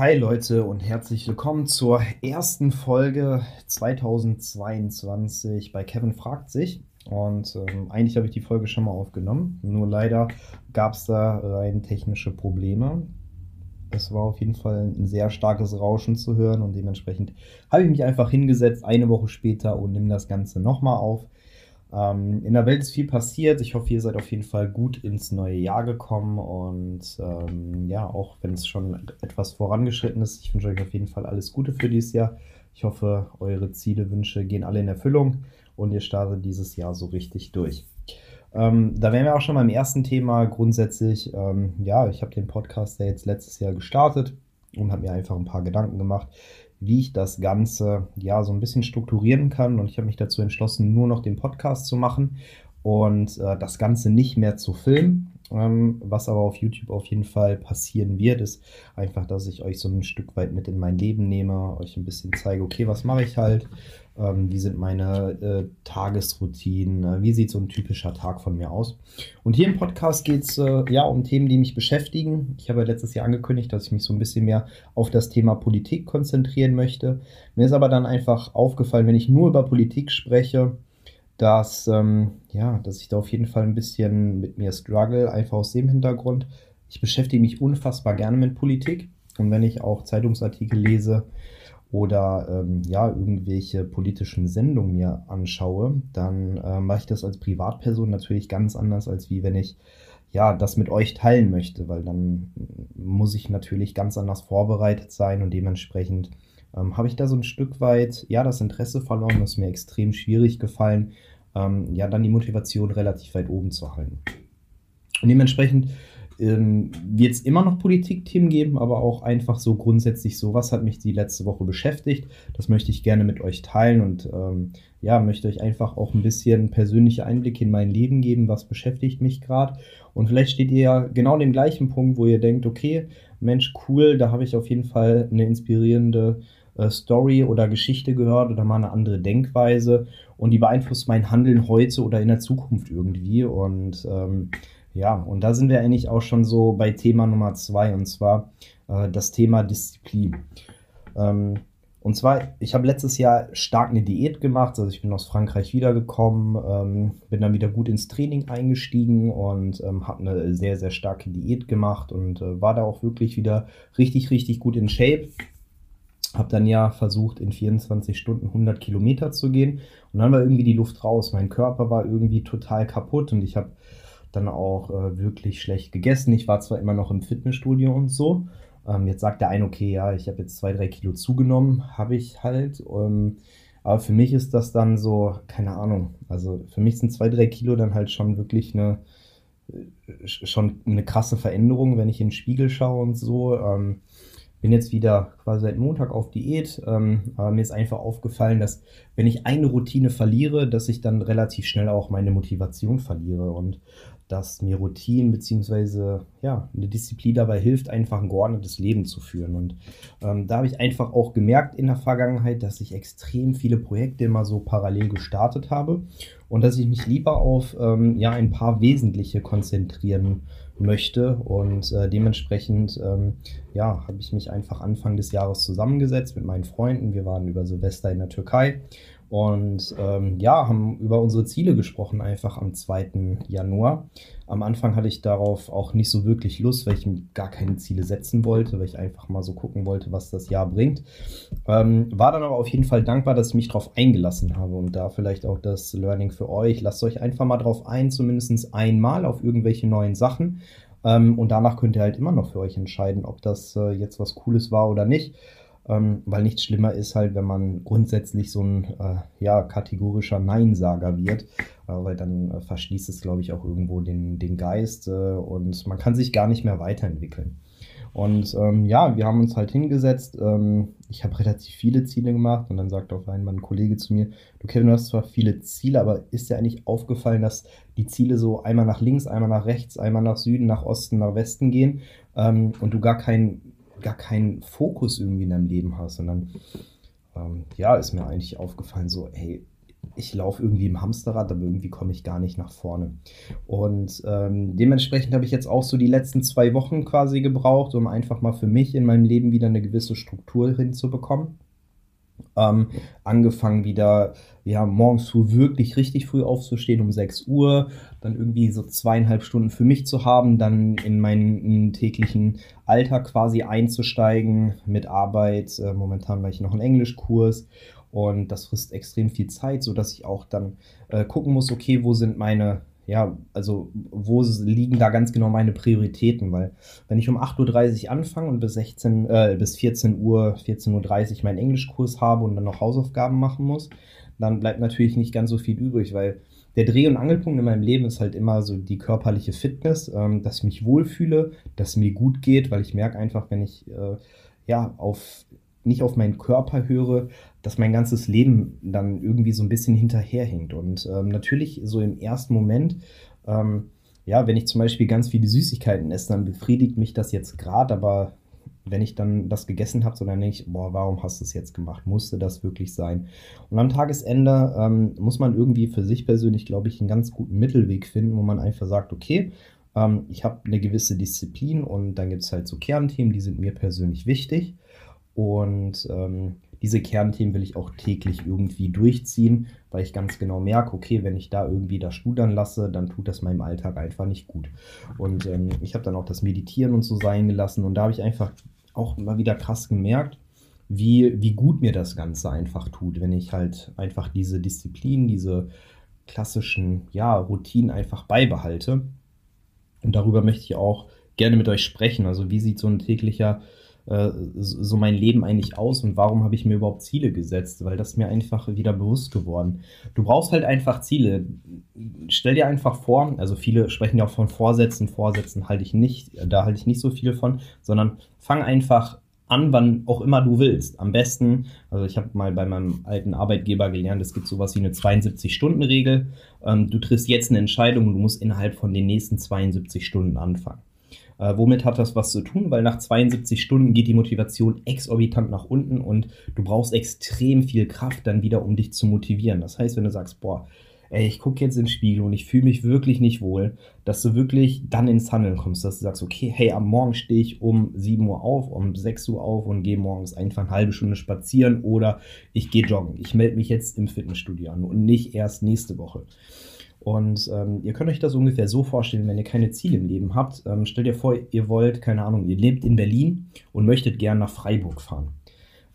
Hi Leute und herzlich willkommen zur ersten Folge 2022 bei Kevin fragt sich. Und ähm, eigentlich habe ich die Folge schon mal aufgenommen, nur leider gab es da rein technische Probleme. Es war auf jeden Fall ein sehr starkes Rauschen zu hören und dementsprechend habe ich mich einfach hingesetzt, eine Woche später und nehme das Ganze nochmal auf. Ähm, in der Welt ist viel passiert. Ich hoffe, ihr seid auf jeden Fall gut ins neue Jahr gekommen und ähm, ja, auch wenn es schon etwas vorangeschritten ist, ich wünsche euch auf jeden Fall alles Gute für dieses Jahr. Ich hoffe, eure Ziele, Wünsche gehen alle in Erfüllung und ihr startet dieses Jahr so richtig durch. Ähm, da wären wir auch schon beim ersten Thema. Grundsätzlich, ähm, ja, ich habe den Podcast ja jetzt letztes Jahr gestartet und habe mir einfach ein paar Gedanken gemacht, wie ich das Ganze ja so ein bisschen strukturieren kann. Und ich habe mich dazu entschlossen, nur noch den Podcast zu machen und äh, das Ganze nicht mehr zu filmen. Ähm, was aber auf YouTube auf jeden Fall passieren wird, ist einfach, dass ich euch so ein Stück weit mit in mein Leben nehme, euch ein bisschen zeige, okay, was mache ich halt, ähm, wie sind meine äh, Tagesroutinen, äh, wie sieht so ein typischer Tag von mir aus. Und hier im Podcast geht es äh, ja um Themen, die mich beschäftigen. Ich habe letztes Jahr angekündigt, dass ich mich so ein bisschen mehr auf das Thema Politik konzentrieren möchte. Mir ist aber dann einfach aufgefallen, wenn ich nur über Politik spreche, dass, ähm, ja, dass ich da auf jeden Fall ein bisschen mit mir struggle, einfach aus dem Hintergrund. Ich beschäftige mich unfassbar gerne mit Politik. Und wenn ich auch Zeitungsartikel lese, oder ähm, ja, irgendwelche politischen Sendungen mir anschaue, dann äh, mache ich das als Privatperson natürlich ganz anders, als wie wenn ich ja das mit euch teilen möchte, weil dann muss ich natürlich ganz anders vorbereitet sein und dementsprechend ähm, habe ich da so ein Stück weit ja das Interesse verloren, das ist mir extrem schwierig gefallen, ähm, ja dann die Motivation relativ weit oben zu halten. Und dementsprechend ähm, wird es immer noch Politikthemen geben, aber auch einfach so grundsätzlich so, was hat mich die letzte Woche beschäftigt. Das möchte ich gerne mit euch teilen und ähm, ja, möchte euch einfach auch ein bisschen persönliche Einblicke in mein Leben geben, was beschäftigt mich gerade. Und vielleicht steht ihr ja genau an dem gleichen Punkt, wo ihr denkt, okay, Mensch, cool, da habe ich auf jeden Fall eine inspirierende äh, Story oder Geschichte gehört oder mal eine andere Denkweise und die beeinflusst mein Handeln heute oder in der Zukunft irgendwie. Und ähm, ja, und da sind wir eigentlich auch schon so bei Thema Nummer zwei, und zwar äh, das Thema Disziplin. Ähm, und zwar, ich habe letztes Jahr stark eine Diät gemacht, also ich bin aus Frankreich wiedergekommen, ähm, bin dann wieder gut ins Training eingestiegen und ähm, habe eine sehr, sehr starke Diät gemacht und äh, war da auch wirklich wieder richtig, richtig gut in Shape. Habe dann ja versucht, in 24 Stunden 100 Kilometer zu gehen und dann war irgendwie die Luft raus. Mein Körper war irgendwie total kaputt und ich habe dann auch äh, wirklich schlecht gegessen. Ich war zwar immer noch im Fitnessstudio und so. Ähm, jetzt sagt der eine, okay, ja, ich habe jetzt zwei, drei Kilo zugenommen, habe ich halt. Ähm, aber für mich ist das dann so, keine Ahnung. Also für mich sind zwei, drei Kilo dann halt schon wirklich eine, äh, schon eine krasse Veränderung, wenn ich in den Spiegel schaue und so. Ähm, bin jetzt wieder quasi seit Montag auf Diät, ähm, aber mir ist einfach aufgefallen, dass wenn ich eine Routine verliere, dass ich dann relativ schnell auch meine Motivation verliere. Und dass mir Routinen beziehungsweise ja, eine Disziplin dabei hilft, einfach ein geordnetes Leben zu führen. Und ähm, da habe ich einfach auch gemerkt in der Vergangenheit, dass ich extrem viele Projekte immer so parallel gestartet habe und dass ich mich lieber auf ähm, ja, ein paar wesentliche konzentrieren möchte. Und äh, dementsprechend ähm, ja, habe ich mich einfach Anfang des Jahres zusammengesetzt mit meinen Freunden. Wir waren über Silvester in der Türkei und ähm, ja, haben über unsere Ziele gesprochen, einfach am 2. Januar. Am Anfang hatte ich darauf auch nicht so wirklich Lust, weil ich gar keine Ziele setzen wollte, weil ich einfach mal so gucken wollte, was das Jahr bringt. Ähm, war dann aber auf jeden Fall dankbar, dass ich mich darauf eingelassen habe und da vielleicht auch das Learning für euch. Lasst euch einfach mal drauf ein, zumindest einmal auf irgendwelche neuen Sachen. Ähm, und danach könnt ihr halt immer noch für euch entscheiden, ob das äh, jetzt was Cooles war oder nicht ähm, weil nichts schlimmer ist halt, wenn man grundsätzlich so ein äh, ja, kategorischer Neinsager wird, äh, weil dann äh, verschließt es, glaube ich, auch irgendwo den, den Geist äh, und man kann sich gar nicht mehr weiterentwickeln. Und ähm, ja, wir haben uns halt hingesetzt. Ähm, ich habe relativ viele Ziele gemacht und dann sagt auf einmal ein Kollege zu mir, du Kevin, du hast zwar viele Ziele, aber ist dir eigentlich aufgefallen, dass die Ziele so einmal nach links, einmal nach rechts, einmal nach Süden, nach Osten, nach Westen gehen ähm, und du gar keinen gar keinen Fokus irgendwie in deinem Leben hast. Dann, ähm, ja, ist mir eigentlich aufgefallen, so, hey, ich laufe irgendwie im Hamsterrad, aber irgendwie komme ich gar nicht nach vorne. Und ähm, dementsprechend habe ich jetzt auch so die letzten zwei Wochen quasi gebraucht, um einfach mal für mich in meinem Leben wieder eine gewisse Struktur hinzubekommen. Ähm, angefangen wieder, ja, morgens früh wirklich richtig früh aufzustehen, um 6 Uhr, dann irgendwie so zweieinhalb Stunden für mich zu haben, dann in meinen täglichen Alltag quasi einzusteigen mit Arbeit. Äh, momentan mache ich noch einen Englischkurs und das frisst extrem viel Zeit, sodass ich auch dann äh, gucken muss, okay, wo sind meine ja, also wo liegen da ganz genau meine Prioritäten? Weil wenn ich um 8.30 Uhr anfange und bis 16, äh, bis 14 Uhr, 14.30 Uhr meinen Englischkurs habe und dann noch Hausaufgaben machen muss, dann bleibt natürlich nicht ganz so viel übrig, weil der Dreh- und Angelpunkt in meinem Leben ist halt immer so die körperliche Fitness, ähm, dass ich mich wohlfühle, dass es mir gut geht, weil ich merke einfach, wenn ich äh, ja auf nicht auf meinen Körper höre, dass mein ganzes Leben dann irgendwie so ein bisschen hinterherhinkt. Und ähm, natürlich so im ersten Moment, ähm, ja, wenn ich zum Beispiel ganz viele Süßigkeiten esse, dann befriedigt mich das jetzt gerade, aber wenn ich dann das gegessen habe, so dann denke ich, boah, warum hast du es jetzt gemacht? Musste das wirklich sein? Und am Tagesende ähm, muss man irgendwie für sich persönlich, glaube ich, einen ganz guten Mittelweg finden, wo man einfach sagt, okay, ähm, ich habe eine gewisse Disziplin und dann gibt es halt so Kernthemen, die sind mir persönlich wichtig. Und ähm, diese Kernthemen will ich auch täglich irgendwie durchziehen, weil ich ganz genau merke, okay, wenn ich da irgendwie das studern lasse, dann tut das meinem Alltag einfach nicht gut. Und ähm, ich habe dann auch das Meditieren und so sein gelassen und da habe ich einfach auch immer wieder krass gemerkt, wie, wie gut mir das Ganze einfach tut, wenn ich halt einfach diese Disziplin, diese klassischen ja, Routinen einfach beibehalte. Und darüber möchte ich auch gerne mit euch sprechen. Also wie sieht so ein täglicher äh, so mein Leben eigentlich aus und warum habe ich mir überhaupt Ziele gesetzt? Weil das mir einfach wieder bewusst geworden. Du brauchst halt einfach Ziele. Stell dir einfach vor, also viele sprechen ja auch von Vorsätzen. Vorsätzen halte ich nicht, da halte ich nicht so viel von, sondern fang einfach an, wann auch immer du willst. Am besten, also ich habe mal bei meinem alten Arbeitgeber gelernt, es gibt sowas wie eine 72-Stunden-Regel. Ähm, du triffst jetzt eine Entscheidung und du musst innerhalb von den nächsten 72 Stunden anfangen. Äh, womit hat das was zu tun? Weil nach 72 Stunden geht die Motivation exorbitant nach unten und du brauchst extrem viel Kraft dann wieder, um dich zu motivieren. Das heißt, wenn du sagst, boah, ey, ich gucke jetzt in den Spiegel und ich fühle mich wirklich nicht wohl, dass du wirklich dann ins Handeln kommst, dass du sagst, okay, hey, am Morgen stehe ich um 7 Uhr auf, um 6 Uhr auf und gehe morgens einfach eine halbe Stunde spazieren oder ich gehe joggen. Ich melde mich jetzt im Fitnessstudio an und nicht erst nächste Woche. Und ähm, ihr könnt euch das ungefähr so vorstellen, wenn ihr keine Ziele im Leben habt. Ähm, stellt ihr vor, ihr wollt, keine Ahnung, ihr lebt in Berlin und möchtet gern nach Freiburg fahren.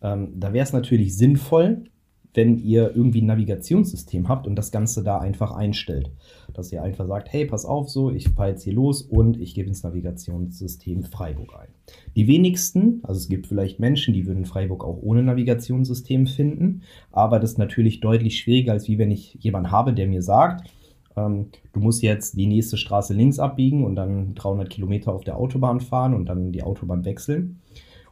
Ähm, da wäre es natürlich sinnvoll, wenn ihr irgendwie ein Navigationssystem habt und das Ganze da einfach einstellt. Dass ihr einfach sagt, hey, pass auf, so, ich fahre jetzt hier los und ich gebe ins Navigationssystem Freiburg ein. Die wenigsten, also es gibt vielleicht Menschen, die würden Freiburg auch ohne Navigationssystem finden, aber das ist natürlich deutlich schwieriger, als wie wenn ich jemanden habe, der mir sagt, ähm, du musst jetzt die nächste Straße links abbiegen und dann 300 Kilometer auf der Autobahn fahren und dann die Autobahn wechseln.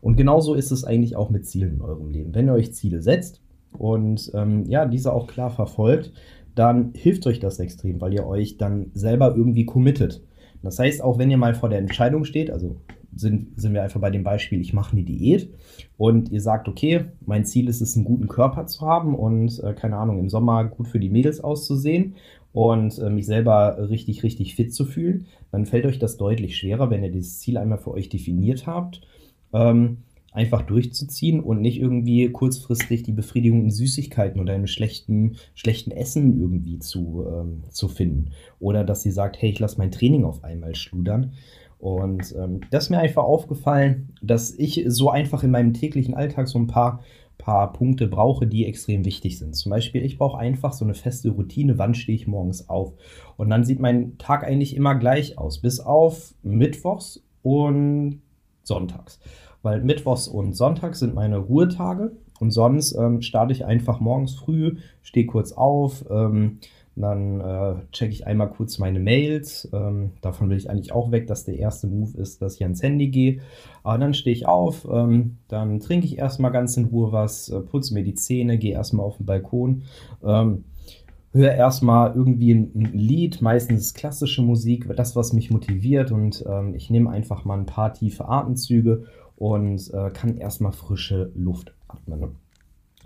Und genauso ist es eigentlich auch mit Zielen in eurem Leben. Wenn ihr euch Ziele setzt und ähm, ja, diese auch klar verfolgt, dann hilft euch das extrem, weil ihr euch dann selber irgendwie committet. Das heißt, auch wenn ihr mal vor der Entscheidung steht, also sind, sind wir einfach bei dem Beispiel, ich mache eine Diät und ihr sagt, okay, mein Ziel ist es, einen guten Körper zu haben und äh, keine Ahnung, im Sommer gut für die Mädels auszusehen und äh, mich selber richtig, richtig fit zu fühlen, dann fällt euch das deutlich schwerer, wenn ihr dieses Ziel einmal für euch definiert habt, ähm, einfach durchzuziehen und nicht irgendwie kurzfristig die Befriedigung in Süßigkeiten oder in schlechten, schlechten Essen irgendwie zu, ähm, zu finden. Oder dass sie sagt, hey, ich lasse mein Training auf einmal schludern. Und ähm, das ist mir einfach aufgefallen, dass ich so einfach in meinem täglichen Alltag so ein paar paar Punkte brauche, die extrem wichtig sind. Zum Beispiel, ich brauche einfach so eine feste Routine, wann stehe ich morgens auf. Und dann sieht mein Tag eigentlich immer gleich aus, bis auf Mittwochs und Sonntags. Weil Mittwochs und Sonntags sind meine Ruhetage und sonst ähm, starte ich einfach morgens früh, stehe kurz auf, ähm, dann äh, checke ich einmal kurz meine Mails. Ähm, davon will ich eigentlich auch weg, dass der erste Move ist, dass ich ans Handy gehe. Aber dann stehe ich auf, ähm, dann trinke ich erstmal ganz in Ruhe was, äh, putze mir die Zähne, gehe erstmal auf den Balkon. Ähm, höre erstmal irgendwie ein, ein, Lied, meistens klassische Musik, das, was mich motiviert. Und ähm, ich nehme einfach mal ein paar tiefe Atemzüge und äh, kann erstmal frische Luft atmen.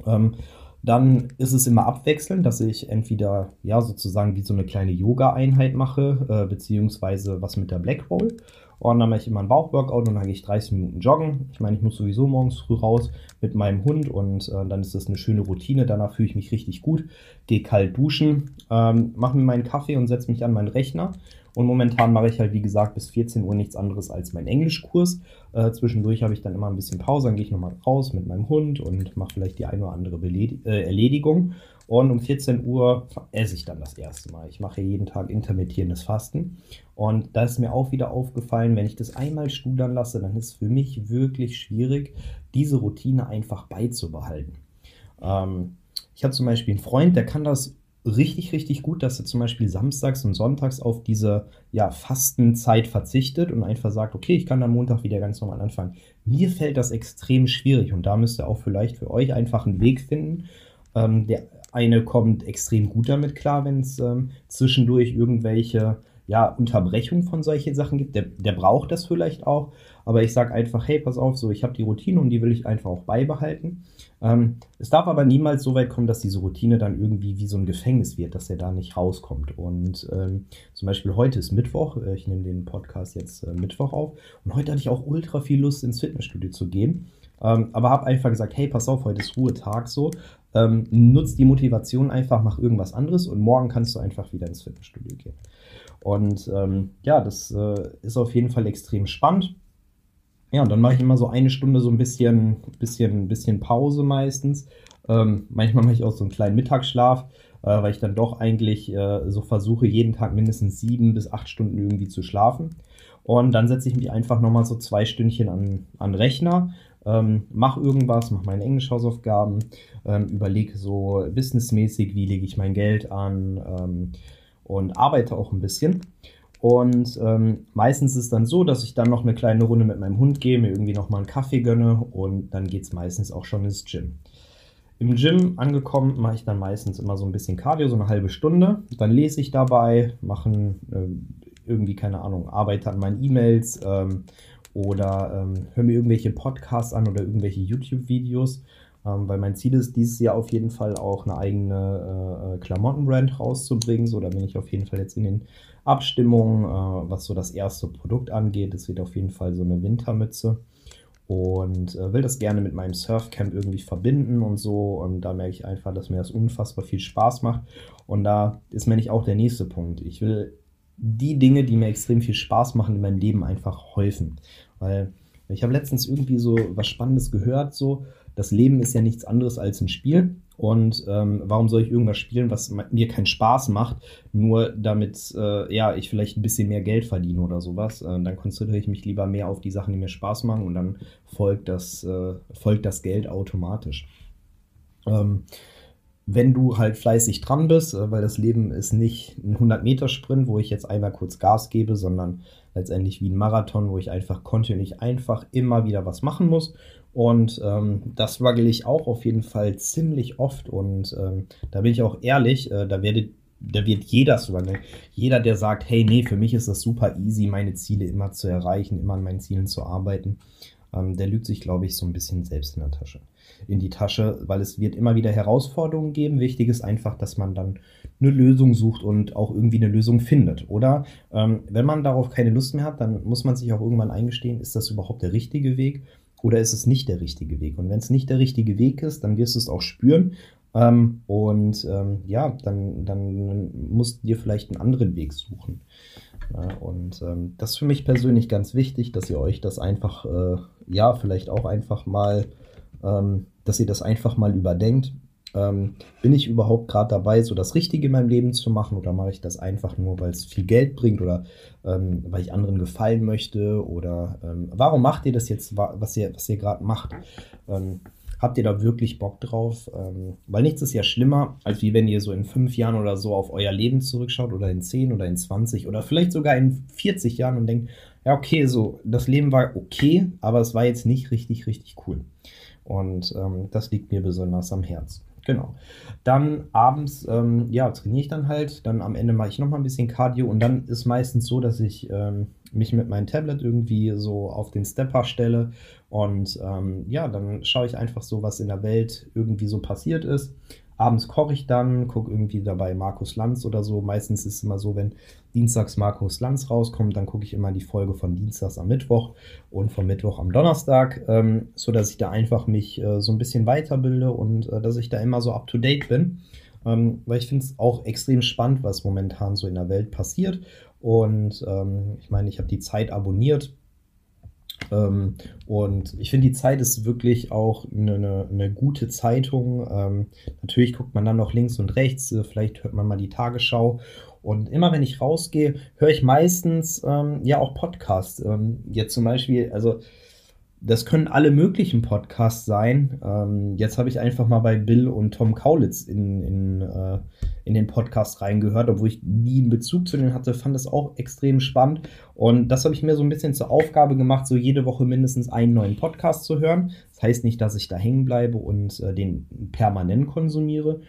Ähm, Dann ist es immer abwechselnd, dass ich entweder ja sozusagen wie so eine kleine Yoga-Einheit mache, äh, beziehungsweise was mit der Black Roll. Und dann mache ich immer ein Bauchworkout und dann gehe ich 30 Minuten joggen. Ich meine, ich muss sowieso morgens früh raus mit meinem Hund und äh, dann ist das eine schöne Routine. Danach fühle ich mich richtig gut, gehe kalt duschen, ähm, mache mir meinen Kaffee und setze mich an meinen Rechner. Und momentan mache ich halt, wie gesagt, bis 14 Uhr nichts anderes als meinen Englischkurs. Äh, zwischendurch habe ich dann immer ein bisschen Pause, dann gehe ich nochmal raus mit meinem Hund und mache vielleicht die eine oder andere Beled äh, Erledigung. Und um 14 Uhr esse ich dann das erste Mal. Ich mache jeden Tag intermittierendes Fasten. Und da ist mir auch wieder aufgefallen, wenn ich das einmal studern lasse, dann ist es für mich wirklich schwierig, diese Routine einfach beizubehalten. Ähm, ich habe zum Beispiel einen Freund, der kann das richtig, richtig gut, dass er zum Beispiel samstags und sonntags auf diese ja, Fastenzeit verzichtet und einfach sagt, okay, ich kann am Montag wieder ganz normal anfangen. Mir fällt das extrem schwierig und da müsst ihr auch vielleicht für euch einfach einen Weg finden, ähm, der eine kommt extrem gut damit klar, wenn es ähm, zwischendurch irgendwelche ja, Unterbrechungen von solchen Sachen gibt. Der, der braucht das vielleicht auch. Aber ich sage einfach, hey, pass auf, so, ich habe die Routine und die will ich einfach auch beibehalten. Ähm, es darf aber niemals so weit kommen, dass diese Routine dann irgendwie wie so ein Gefängnis wird, dass er da nicht rauskommt. Und ähm, zum Beispiel heute ist Mittwoch, äh, ich nehme den Podcast jetzt äh, Mittwoch auf. Und heute hatte ich auch ultra viel Lust, ins Fitnessstudio zu gehen. Ähm, aber habe einfach gesagt, hey, pass auf, heute ist Ruhetag so. Ähm, nutz die Motivation einfach, mach irgendwas anderes und morgen kannst du einfach wieder ins Fitnessstudio gehen. Und ähm, ja, das äh, ist auf jeden Fall extrem spannend. Ja, und dann mache ich immer so eine Stunde so ein bisschen, bisschen, bisschen Pause meistens. Ähm, manchmal mache ich auch so einen kleinen Mittagsschlaf, äh, weil ich dann doch eigentlich äh, so versuche, jeden Tag mindestens sieben bis acht Stunden irgendwie zu schlafen. Und dann setze ich mich einfach nochmal so zwei Stündchen an, an Rechner ähm, mach irgendwas, mach meine Englischhausaufgaben, ähm, überlege so businessmäßig, wie lege ich mein Geld an ähm, und arbeite auch ein bisschen. Und ähm, meistens ist es dann so, dass ich dann noch eine kleine Runde mit meinem Hund gehe, mir irgendwie nochmal einen Kaffee gönne und dann geht es meistens auch schon ins Gym. Im Gym angekommen mache ich dann meistens immer so ein bisschen Cardio, so eine halbe Stunde. Dann lese ich dabei, mache äh, irgendwie, keine Ahnung, arbeite an meinen E-Mails ähm, oder ähm, höre mir irgendwelche Podcasts an oder irgendwelche YouTube-Videos, ähm, weil mein Ziel ist, dieses Jahr auf jeden Fall auch eine eigene äh, äh, Klamottenbrand rauszubringen. So, da bin ich auf jeden Fall jetzt in den Abstimmungen, äh, was so das erste Produkt angeht. Es wird auf jeden Fall so eine Wintermütze und äh, will das gerne mit meinem Surfcamp irgendwie verbinden und so. Und da merke ich einfach, dass mir das unfassbar viel Spaß macht. Und da ist mir nicht auch der nächste Punkt. Ich will die Dinge, die mir extrem viel Spaß machen in meinem Leben, einfach häufen. Weil ich habe letztens irgendwie so was Spannendes gehört, so, das Leben ist ja nichts anderes als ein Spiel. Und ähm, warum soll ich irgendwas spielen, was mir keinen Spaß macht, nur damit äh, ja, ich vielleicht ein bisschen mehr Geld verdiene oder sowas. Äh, dann konzentriere ich mich lieber mehr auf die Sachen, die mir Spaß machen und dann folgt das, äh, folgt das Geld automatisch. Ähm, wenn du halt fleißig dran bist, äh, weil das Leben ist nicht ein 100-Meter-Sprint, wo ich jetzt einmal kurz Gas gebe, sondern letztendlich wie ein Marathon, wo ich einfach kontinuierlich einfach immer wieder was machen muss. Und ähm, das waggle ich auch auf jeden Fall ziemlich oft. Und ähm, da bin ich auch ehrlich, äh, da werdet da wird jeder struggeln. Jeder, der sagt, hey, nee, für mich ist das super easy, meine Ziele immer zu erreichen, immer an meinen Zielen zu arbeiten, ähm, der lügt sich, glaube ich, so ein bisschen selbst in der Tasche in die Tasche, weil es wird immer wieder Herausforderungen geben. Wichtig ist einfach, dass man dann eine Lösung sucht und auch irgendwie eine Lösung findet. Oder ähm, wenn man darauf keine Lust mehr hat, dann muss man sich auch irgendwann eingestehen, ist das überhaupt der richtige Weg oder ist es nicht der richtige Weg? Und wenn es nicht der richtige Weg ist, dann wirst du es auch spüren. Ähm, und ähm, ja, dann, dann musst du dir vielleicht einen anderen Weg suchen. Ja, und ähm, das ist für mich persönlich ganz wichtig, dass ihr euch das einfach, äh, ja, vielleicht auch einfach mal ähm, dass ihr das einfach mal überdenkt. Ähm, bin ich überhaupt gerade dabei, so das Richtige in meinem Leben zu machen oder mache ich das einfach nur, weil es viel Geld bringt oder ähm, weil ich anderen gefallen möchte oder ähm, warum macht ihr das jetzt, was ihr, was ihr gerade macht? Ähm, habt ihr da wirklich Bock drauf? Ähm, weil nichts ist ja schlimmer, als wie wenn ihr so in fünf Jahren oder so auf euer Leben zurückschaut oder in zehn oder in 20 oder vielleicht sogar in 40 Jahren und denkt, ja, okay, so das Leben war okay, aber es war jetzt nicht richtig, richtig cool. Und ähm, das liegt mir besonders am Herzen. Genau. Dann abends, ähm, ja, trainiere ich dann halt. Dann am Ende mache ich nochmal ein bisschen Cardio und dann ist meistens so, dass ich ähm, mich mit meinem Tablet irgendwie so auf den Stepper stelle und ähm, ja, dann schaue ich einfach so, was in der Welt irgendwie so passiert ist. Abends koche ich dann, gucke irgendwie dabei Markus Lanz oder so. Meistens ist es immer so, wenn dienstags Markus Lanz rauskommt, dann gucke ich immer die Folge von Dienstags am Mittwoch und vom Mittwoch am Donnerstag, ähm, so ich da einfach mich äh, so ein bisschen weiterbilde und äh, dass ich da immer so up to date bin. Ähm, weil ich finde es auch extrem spannend, was momentan so in der Welt passiert. Und ähm, ich meine, ich habe die Zeit abonniert ähm, und ich finde, die Zeit ist wirklich auch eine, eine, eine gute Zeitung. Ähm, natürlich guckt man dann noch links und rechts, äh, vielleicht hört man mal die Tagesschau. Und immer wenn ich rausgehe, höre ich meistens ähm, ja auch Podcasts. Ähm, jetzt zum Beispiel, also das können alle möglichen Podcasts sein. Ähm, jetzt habe ich einfach mal bei Bill und Tom Kaulitz in, in, äh, in den Podcast reingehört, obwohl ich nie einen Bezug zu denen hatte, fand das auch extrem spannend. Und das habe ich mir so ein bisschen zur Aufgabe gemacht, so jede Woche mindestens einen neuen Podcast zu hören. Das heißt nicht, dass ich da hängen bleibe und äh, den permanent konsumiere.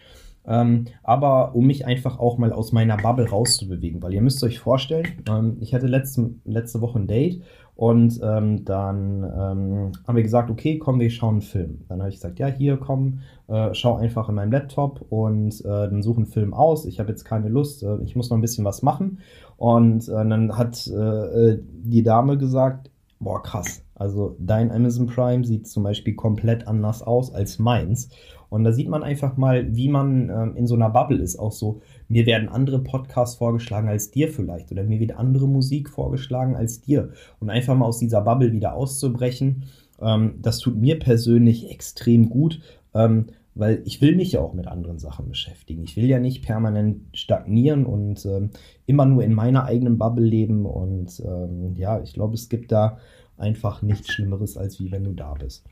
Ähm, aber um mich einfach auch mal aus meiner Bubble rauszubewegen, weil ihr müsst euch vorstellen, ähm, ich hatte letzte, letzte Woche ein Date und ähm, dann ähm, haben wir gesagt, okay, komm, wir schauen einen Film. Dann habe ich gesagt, ja, hier, komm, äh, schau einfach in meinem Laptop und äh, dann suche einen Film aus. Ich habe jetzt keine Lust, äh, ich muss noch ein bisschen was machen. Und äh, dann hat äh, die Dame gesagt, boah, krass. Also dein Amazon Prime sieht zum Beispiel komplett anders aus als meins. Und da sieht man einfach mal, wie man ähm, in so einer Bubble ist. Auch so, mir werden andere Podcasts vorgeschlagen als dir vielleicht. Oder mir wird andere Musik vorgeschlagen als dir. Und einfach mal aus dieser Bubble wieder auszubrechen, ähm, das tut mir persönlich extrem gut. Ähm, weil ich will mich ja auch mit anderen Sachen beschäftigen. Ich will ja nicht permanent stagnieren und ähm, immer nur in meiner eigenen Bubble leben. Und ähm, ja, ich glaube, es gibt da einfach nichts Schlimmeres, als wie wenn du da bist.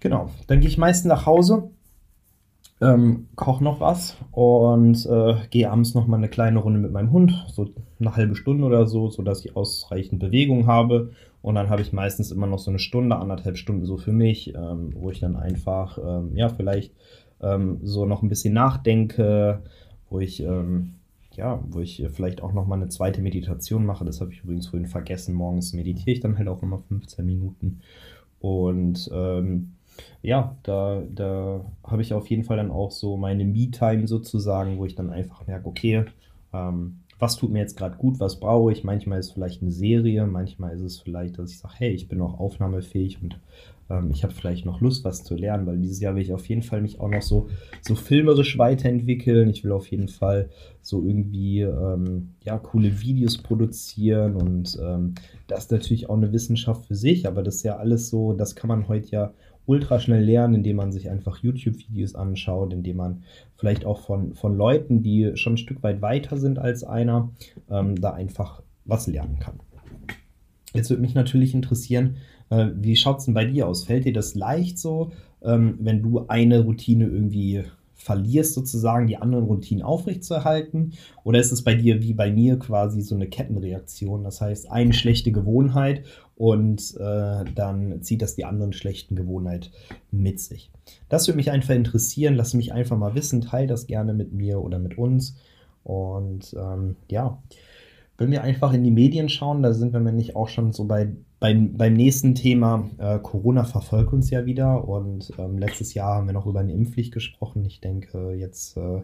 Genau, dann gehe ich meistens nach Hause, ähm, koche noch was und äh, gehe abends noch mal eine kleine Runde mit meinem Hund, so eine halbe Stunde oder so, sodass ich ausreichend Bewegung habe. Und dann habe ich meistens immer noch so eine Stunde, anderthalb Stunden so für mich, ähm, wo ich dann einfach, ähm, ja, vielleicht ähm, so noch ein bisschen nachdenke, wo ich, ähm, ja, wo ich vielleicht auch noch mal eine zweite Meditation mache. Das habe ich übrigens vorhin vergessen. Morgens meditiere ich dann halt auch immer 15 Minuten. Und ähm, ja, da, da habe ich auf jeden Fall dann auch so meine Me-Time sozusagen, wo ich dann einfach merke, okay, ähm, was tut mir jetzt gerade gut, was brauche ich. Manchmal ist es vielleicht eine Serie, manchmal ist es vielleicht, dass ich sage, hey, ich bin noch aufnahmefähig und ähm, ich habe vielleicht noch Lust, was zu lernen, weil dieses Jahr will ich auf jeden Fall mich auch noch so, so filmerisch weiterentwickeln. Ich will auf jeden Fall so irgendwie ähm, ja, coole Videos produzieren und ähm, das ist natürlich auch eine Wissenschaft für sich, aber das ist ja alles so, das kann man heute ja ultra schnell lernen, indem man sich einfach YouTube-Videos anschaut, indem man vielleicht auch von, von Leuten, die schon ein Stück weit weiter sind als einer, ähm, da einfach was lernen kann. Jetzt würde mich natürlich interessieren, äh, wie schaut es denn bei dir aus? Fällt dir das leicht so, ähm, wenn du eine Routine irgendwie verlierst, sozusagen die anderen Routinen aufrechtzuerhalten? Oder ist es bei dir wie bei mir quasi so eine Kettenreaktion? Das heißt, eine schlechte Gewohnheit und äh, dann zieht das die anderen schlechten Gewohnheiten mit sich. Das würde mich einfach interessieren. Lass mich einfach mal wissen. Teil das gerne mit mir oder mit uns. Und ähm, ja, wenn wir einfach in die Medien schauen, da sind wir nämlich auch schon so bei beim, beim nächsten Thema, äh, Corona verfolgt uns ja wieder und ähm, letztes Jahr haben wir noch über eine Impfpflicht gesprochen. Ich denke jetzt, äh,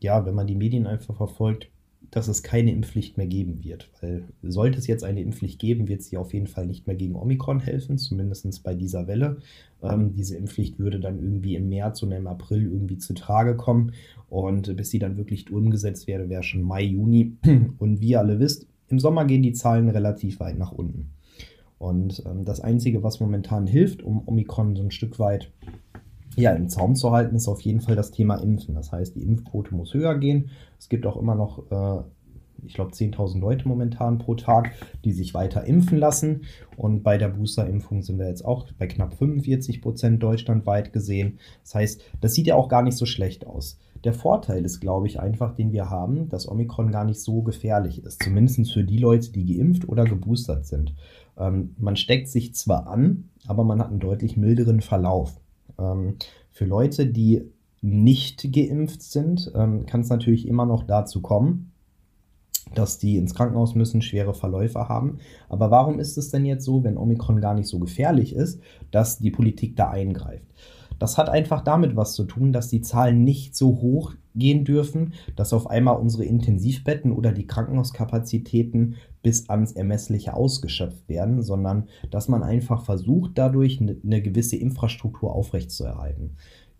ja, wenn man die Medien einfach verfolgt, dass es keine Impfpflicht mehr geben wird. Weil sollte es jetzt eine Impfpflicht geben, wird sie auf jeden Fall nicht mehr gegen Omikron helfen, zumindest bei dieser Welle. Ähm, diese Impfpflicht würde dann irgendwie im März oder im April irgendwie zu Trage kommen. Und bis sie dann wirklich umgesetzt wäre, wäre schon Mai, Juni. Und wie ihr alle wisst, im Sommer gehen die Zahlen relativ weit nach unten. Und ähm, das Einzige, was momentan hilft, um Omikron so ein Stück weit ja, im Zaum zu halten, ist auf jeden Fall das Thema Impfen. Das heißt, die Impfquote muss höher gehen. Es gibt auch immer noch, äh, ich glaube, 10.000 Leute momentan pro Tag, die sich weiter impfen lassen. Und bei der Boosterimpfung sind wir jetzt auch bei knapp 45 Prozent deutschlandweit gesehen. Das heißt, das sieht ja auch gar nicht so schlecht aus. Der Vorteil ist, glaube ich, einfach, den wir haben, dass Omikron gar nicht so gefährlich ist. Zumindest für die Leute, die geimpft oder geboostert sind. Ähm, man steckt sich zwar an, aber man hat einen deutlich milderen Verlauf. Ähm, für Leute, die nicht geimpft sind, ähm, kann es natürlich immer noch dazu kommen, dass die ins Krankenhaus müssen, schwere Verläufe haben. Aber warum ist es denn jetzt so, wenn Omikron gar nicht so gefährlich ist, dass die Politik da eingreift? Das hat einfach damit was zu tun, dass die Zahlen nicht so hoch gehen dürfen, dass auf einmal unsere Intensivbetten oder die Krankenhauskapazitäten bis ans Ermessliche ausgeschöpft werden, sondern dass man einfach versucht, dadurch eine gewisse Infrastruktur aufrechtzuerhalten.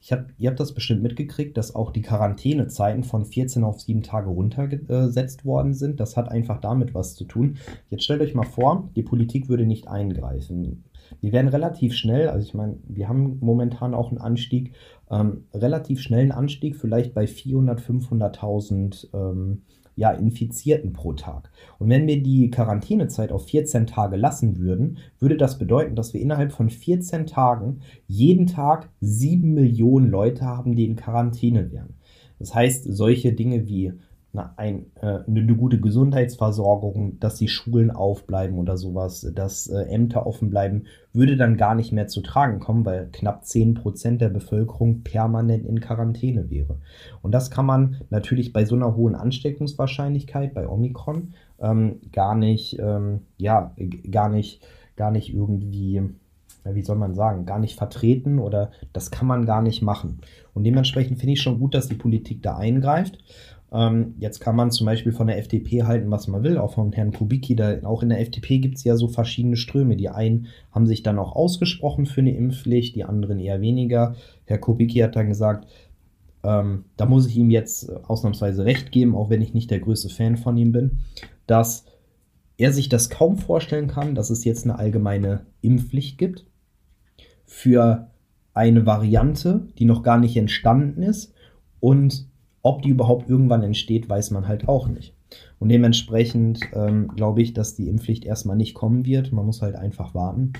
Ich hab, ihr habt das bestimmt mitgekriegt, dass auch die Quarantänezeiten von 14 auf 7 Tage runtergesetzt worden sind. Das hat einfach damit was zu tun. Jetzt stellt euch mal vor, die Politik würde nicht eingreifen. Wir werden relativ schnell, also ich meine, wir haben momentan auch einen Anstieg, ähm, relativ schnellen Anstieg, vielleicht bei 400, 500.000 ähm, ja, Infizierten pro Tag. Und wenn wir die Quarantänezeit auf 14 Tage lassen würden, würde das bedeuten, dass wir innerhalb von 14 Tagen jeden Tag 7 Millionen Leute haben, die in Quarantäne wären. Das heißt, solche Dinge wie ein, äh, eine gute Gesundheitsversorgung, dass die Schulen aufbleiben oder sowas, dass äh, Ämter offen bleiben, würde dann gar nicht mehr zu tragen kommen, weil knapp 10% der Bevölkerung permanent in Quarantäne wäre. Und das kann man natürlich bei so einer hohen Ansteckungswahrscheinlichkeit, bei Omikron, ähm, gar nicht, ähm, ja, gar nicht, gar nicht irgendwie wie soll man sagen, gar nicht vertreten oder das kann man gar nicht machen. Und dementsprechend finde ich schon gut, dass die Politik da eingreift. Ähm, jetzt kann man zum Beispiel von der FDP halten, was man will, auch von Herrn Kubicki. Da, auch in der FDP gibt es ja so verschiedene Ströme. Die einen haben sich dann auch ausgesprochen für eine Impfpflicht, die anderen eher weniger. Herr Kubicki hat dann gesagt, ähm, da muss ich ihm jetzt ausnahmsweise recht geben, auch wenn ich nicht der größte Fan von ihm bin, dass er sich das kaum vorstellen kann, dass es jetzt eine allgemeine Impfpflicht gibt für eine Variante, die noch gar nicht entstanden ist und ob die überhaupt irgendwann entsteht, weiß man halt auch nicht. Und dementsprechend ähm, glaube ich, dass die Impfpflicht erstmal nicht kommen wird. Man muss halt einfach warten,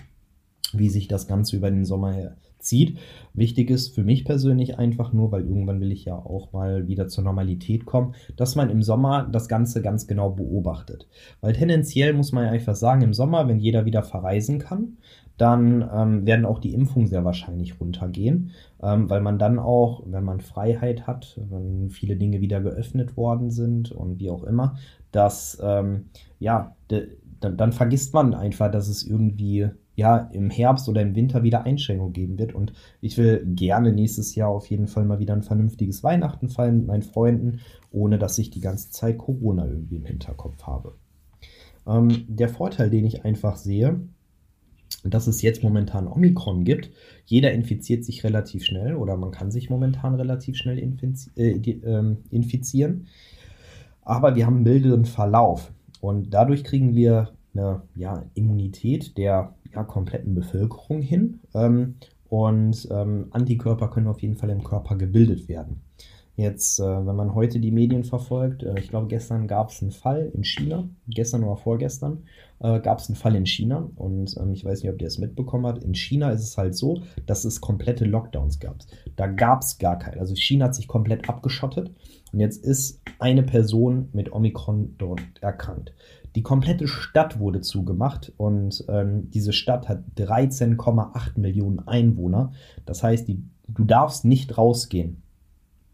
wie sich das Ganze über den Sommer zieht. Wichtig ist für mich persönlich einfach nur, weil irgendwann will ich ja auch mal wieder zur Normalität kommen, dass man im Sommer das Ganze ganz genau beobachtet. Weil tendenziell muss man ja einfach sagen, im Sommer, wenn jeder wieder verreisen kann, dann ähm, werden auch die Impfungen sehr wahrscheinlich runtergehen, ähm, weil man dann auch, wenn man Freiheit hat, wenn viele Dinge wieder geöffnet worden sind und wie auch immer, dass ähm, ja, dann, dann vergisst man einfach, dass es irgendwie ja im Herbst oder im Winter wieder Einschränkungen geben wird. Und ich will gerne nächstes Jahr auf jeden Fall mal wieder ein vernünftiges Weihnachten feiern mit meinen Freunden, ohne dass ich die ganze Zeit Corona irgendwie im Hinterkopf habe. Ähm, der Vorteil, den ich einfach sehe, dass es jetzt momentan Omikron gibt. Jeder infiziert sich relativ schnell oder man kann sich momentan relativ schnell äh, ähm, infizieren. Aber wir haben einen milderen Verlauf und dadurch kriegen wir eine ja, Immunität der ja, kompletten Bevölkerung hin ähm, und ähm, Antikörper können auf jeden Fall im Körper gebildet werden. Jetzt, äh, wenn man heute die Medien verfolgt, äh, ich glaube, gestern gab es einen Fall in China, gestern oder vorgestern äh, gab es einen Fall in China und ähm, ich weiß nicht, ob ihr es mitbekommen habt. In China ist es halt so, dass es komplette Lockdowns gab. Da gab es gar keinen. Also China hat sich komplett abgeschottet und jetzt ist eine Person mit Omikron dort erkrankt. Die komplette Stadt wurde zugemacht und ähm, diese Stadt hat 13,8 Millionen Einwohner. Das heißt, die, du darfst nicht rausgehen.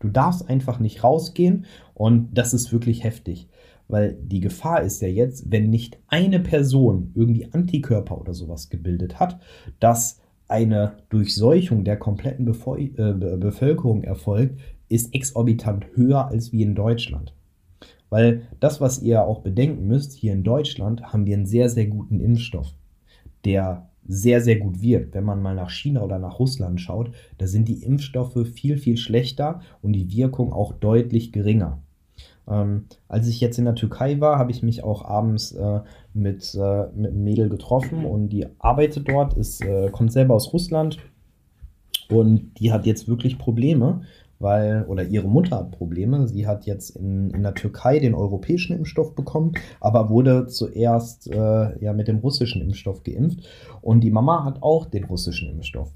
Du darfst einfach nicht rausgehen und das ist wirklich heftig. Weil die Gefahr ist ja jetzt, wenn nicht eine Person irgendwie Antikörper oder sowas gebildet hat, dass eine Durchseuchung der kompletten Bevol äh, Bevölkerung erfolgt, ist exorbitant höher als wie in Deutschland. Weil das, was ihr auch bedenken müsst, hier in Deutschland haben wir einen sehr, sehr guten Impfstoff, der sehr, sehr gut wirkt. Wenn man mal nach China oder nach Russland schaut, da sind die Impfstoffe viel, viel schlechter und die Wirkung auch deutlich geringer. Ähm, als ich jetzt in der Türkei war, habe ich mich auch abends äh, mit, äh, mit einem Mädel getroffen und die arbeitet dort, ist, äh, kommt selber aus Russland und die hat jetzt wirklich Probleme, weil, oder ihre Mutter hat Probleme. Sie hat jetzt in, in der Türkei den europäischen Impfstoff bekommen, aber wurde zuerst äh, ja mit dem russischen Impfstoff geimpft. Und die Mama hat auch den russischen Impfstoff.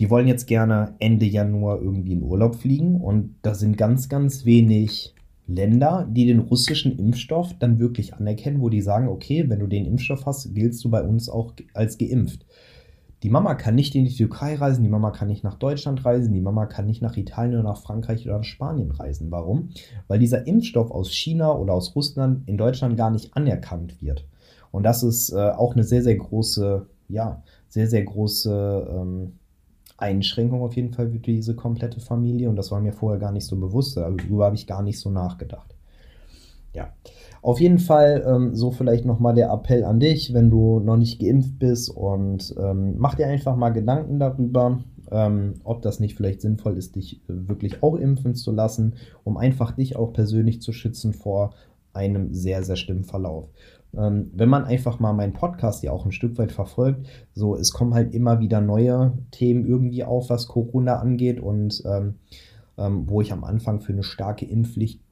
Die wollen jetzt gerne Ende Januar irgendwie in Urlaub fliegen und da sind ganz, ganz wenig Länder, die den russischen Impfstoff dann wirklich anerkennen, wo die sagen, okay, wenn du den Impfstoff hast, giltst du bei uns auch als geimpft. Die Mama kann nicht in die Türkei reisen, die Mama kann nicht nach Deutschland reisen, die Mama kann nicht nach Italien oder nach Frankreich oder nach Spanien reisen. Warum? Weil dieser Impfstoff aus China oder aus Russland in Deutschland gar nicht anerkannt wird. Und das ist äh, auch eine sehr, sehr große, ja, sehr, sehr große ähm, Einschränkung auf jeden Fall für diese komplette Familie. Und das war mir vorher gar nicht so bewusst. Darüber habe ich gar nicht so nachgedacht. Ja, auf jeden Fall ähm, so vielleicht nochmal der Appell an dich, wenn du noch nicht geimpft bist und ähm, mach dir einfach mal Gedanken darüber, ähm, ob das nicht vielleicht sinnvoll ist, dich wirklich auch impfen zu lassen, um einfach dich auch persönlich zu schützen vor einem sehr, sehr schlimmen Verlauf. Ähm, wenn man einfach mal meinen Podcast ja auch ein Stück weit verfolgt, so es kommen halt immer wieder neue Themen irgendwie auf, was Corona angeht und ähm, ähm, wo ich am Anfang für eine starke Impfpflicht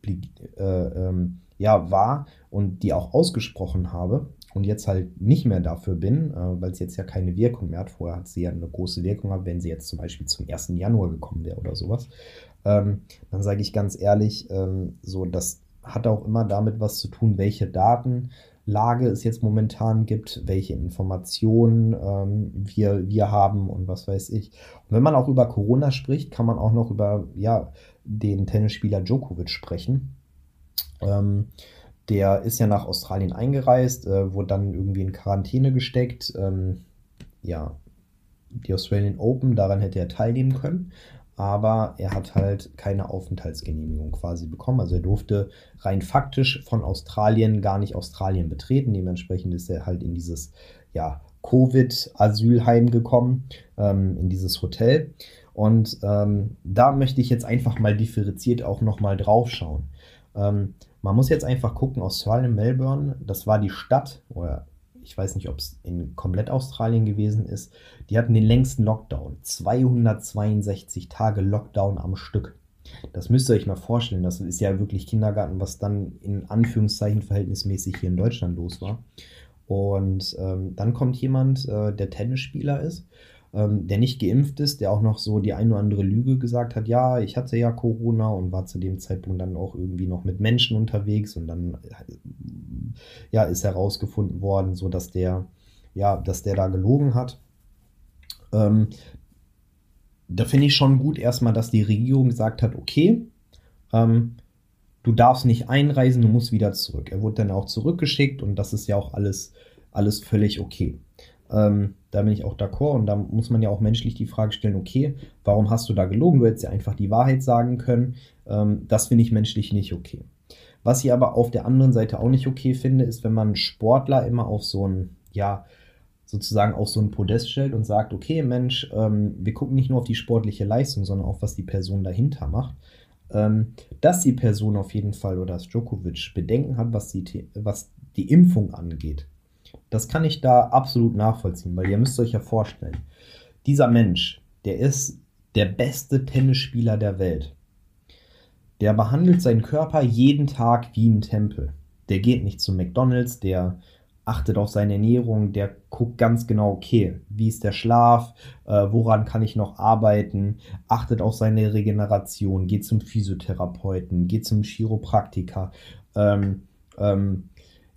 äh, ähm, ja, war und die auch ausgesprochen habe und jetzt halt nicht mehr dafür bin, äh, weil es jetzt ja keine Wirkung mehr hat. Vorher hat sie ja eine große Wirkung gehabt, wenn sie jetzt zum Beispiel zum 1. Januar gekommen wäre oder sowas. Ähm, dann sage ich ganz ehrlich, ähm, so, das hat auch immer damit was zu tun, welche Datenlage es jetzt momentan gibt, welche Informationen ähm, wir, wir haben und was weiß ich. Und wenn man auch über Corona spricht, kann man auch noch über ja, den Tennisspieler Djokovic sprechen. Ähm, der ist ja nach Australien eingereist, äh, wurde dann irgendwie in Quarantäne gesteckt. Ähm, ja, die Australian Open, daran hätte er teilnehmen können, aber er hat halt keine Aufenthaltsgenehmigung quasi bekommen. Also er durfte rein faktisch von Australien gar nicht Australien betreten. Dementsprechend ist er halt in dieses ja, Covid-Asylheim gekommen, ähm, in dieses Hotel. Und ähm, da möchte ich jetzt einfach mal differenziert auch nochmal drauf schauen. Ähm, man muss jetzt einfach gucken, Australien, Melbourne, das war die Stadt, oder ich weiß nicht, ob es in komplett Australien gewesen ist, die hatten den längsten Lockdown. 262 Tage Lockdown am Stück. Das müsst ihr euch mal vorstellen. Das ist ja wirklich Kindergarten, was dann in Anführungszeichen verhältnismäßig hier in Deutschland los war. Und ähm, dann kommt jemand, äh, der Tennisspieler ist ähm, der nicht geimpft ist, der auch noch so die ein oder andere Lüge gesagt hat, ja, ich hatte ja Corona und war zu dem Zeitpunkt dann auch irgendwie noch mit Menschen unterwegs und dann ja, ist herausgefunden worden, so dass der, ja, dass der da gelogen hat. Ähm, da finde ich schon gut erstmal, dass die Regierung gesagt hat, okay, ähm, du darfst nicht einreisen, du musst wieder zurück. Er wurde dann auch zurückgeschickt und das ist ja auch alles, alles völlig okay. Ähm, da bin ich auch d'accord und da muss man ja auch menschlich die Frage stellen, okay, warum hast du da gelogen? Du hättest ja einfach die Wahrheit sagen können. Ähm, das finde ich menschlich nicht okay. Was ich aber auf der anderen Seite auch nicht okay finde, ist, wenn man Sportler immer auf so ein, ja, sozusagen auf so ein Podest stellt und sagt, okay, Mensch, ähm, wir gucken nicht nur auf die sportliche Leistung, sondern auch, was die Person dahinter macht. Ähm, dass die Person auf jeden Fall oder dass Djokovic Bedenken hat, was die, was die Impfung angeht, das kann ich da absolut nachvollziehen, weil ihr müsst euch ja vorstellen, dieser Mensch, der ist der beste Tennisspieler der Welt. Der behandelt seinen Körper jeden Tag wie ein Tempel. Der geht nicht zu McDonald's, der achtet auf seine Ernährung, der guckt ganz genau, okay, wie ist der Schlaf, äh, woran kann ich noch arbeiten, achtet auf seine Regeneration, geht zum Physiotherapeuten, geht zum Chiropraktiker, ähm, ähm,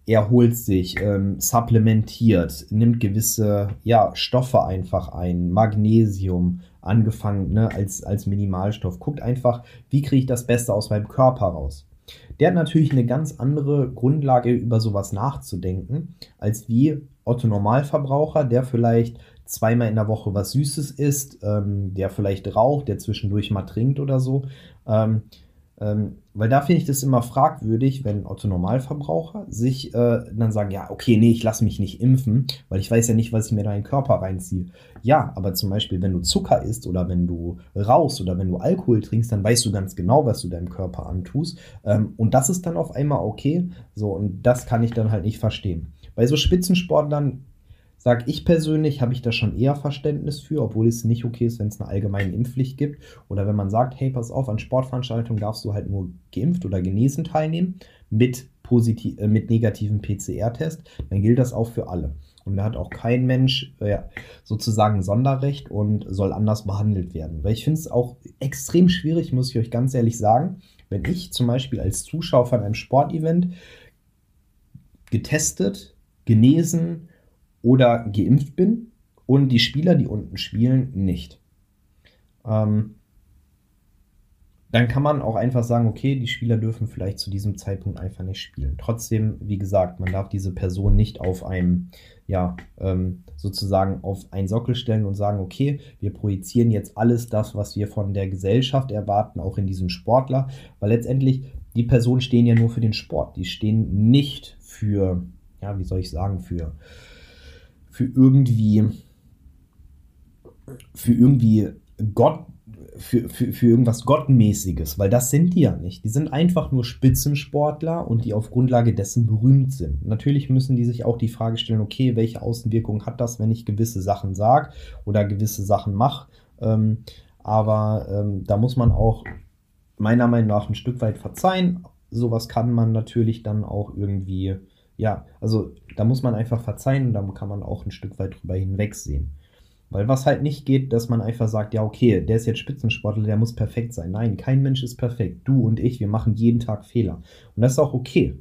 erholt sich, ähm, supplementiert, nimmt gewisse ja, Stoffe einfach ein, Magnesium, angefangen ne, als, als Minimalstoff. Guckt einfach, wie kriege ich das Beste aus meinem Körper raus. Der hat natürlich eine ganz andere Grundlage, über sowas nachzudenken, als wie Otto Normalverbraucher, der vielleicht zweimal in der Woche was Süßes isst, ähm, der vielleicht raucht, der zwischendurch mal trinkt oder so. Ähm, ähm, weil da finde ich das immer fragwürdig, wenn Otto Normalverbraucher sich äh, dann sagen, ja, okay, nee, ich lasse mich nicht impfen, weil ich weiß ja nicht, was ich mir da in den Körper reinziehe. Ja, aber zum Beispiel, wenn du Zucker isst oder wenn du rauchst oder wenn du Alkohol trinkst, dann weißt du ganz genau, was du deinem Körper antust. Ähm, und das ist dann auf einmal okay. So, und das kann ich dann halt nicht verstehen. Bei so Spitzensportlern Sag ich persönlich, habe ich da schon eher Verständnis für, obwohl es nicht okay ist, wenn es eine allgemeine Impfpflicht gibt. Oder wenn man sagt, hey, pass auf, an Sportveranstaltungen darfst du halt nur geimpft oder genesen teilnehmen mit, positiv, äh, mit negativem PCR-Test, dann gilt das auch für alle. Und da hat auch kein Mensch äh, sozusagen Sonderrecht und soll anders behandelt werden. Weil ich finde es auch extrem schwierig, muss ich euch ganz ehrlich sagen, wenn ich zum Beispiel als Zuschauer von einem Sportevent getestet, genesen oder geimpft bin und die Spieler, die unten spielen, nicht. Ähm, dann kann man auch einfach sagen, okay, die Spieler dürfen vielleicht zu diesem Zeitpunkt einfach nicht spielen. Trotzdem, wie gesagt, man darf diese Person nicht auf einem, ja, ähm, sozusagen auf einen Sockel stellen und sagen, okay, wir projizieren jetzt alles das, was wir von der Gesellschaft erwarten, auch in diesen Sportler, weil letztendlich die Personen stehen ja nur für den Sport. Die stehen nicht für, ja, wie soll ich sagen, für, für irgendwie, für irgendwie Gott für, für, für irgendwas Gottmäßiges, weil das sind die ja nicht. Die sind einfach nur Spitzensportler und die auf Grundlage dessen berühmt sind. Natürlich müssen die sich auch die Frage stellen, okay, welche Außenwirkung hat das, wenn ich gewisse Sachen sage oder gewisse Sachen mache. Ähm, aber ähm, da muss man auch meiner Meinung nach ein Stück weit verzeihen. Sowas kann man natürlich dann auch irgendwie, ja, also da muss man einfach verzeihen und dann kann man auch ein Stück weit drüber hinwegsehen. Weil was halt nicht geht, dass man einfach sagt, ja, okay, der ist jetzt Spitzensportler, der muss perfekt sein. Nein, kein Mensch ist perfekt. Du und ich, wir machen jeden Tag Fehler. Und das ist auch okay.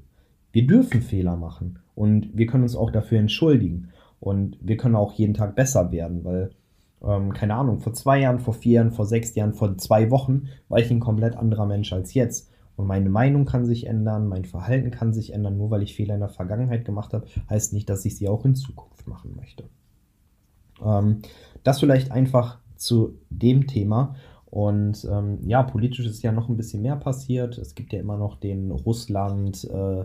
Wir dürfen Fehler machen. Und wir können uns auch dafür entschuldigen. Und wir können auch jeden Tag besser werden, weil, ähm, keine Ahnung, vor zwei Jahren, vor vier Jahren, vor sechs Jahren, vor zwei Wochen war ich ein komplett anderer Mensch als jetzt. Und meine Meinung kann sich ändern, mein Verhalten kann sich ändern. Nur weil ich Fehler in der Vergangenheit gemacht habe, heißt nicht, dass ich sie auch in Zukunft machen möchte. Ähm, das vielleicht einfach zu dem Thema. Und ähm, ja, politisch ist ja noch ein bisschen mehr passiert. Es gibt ja immer noch den Russland, äh,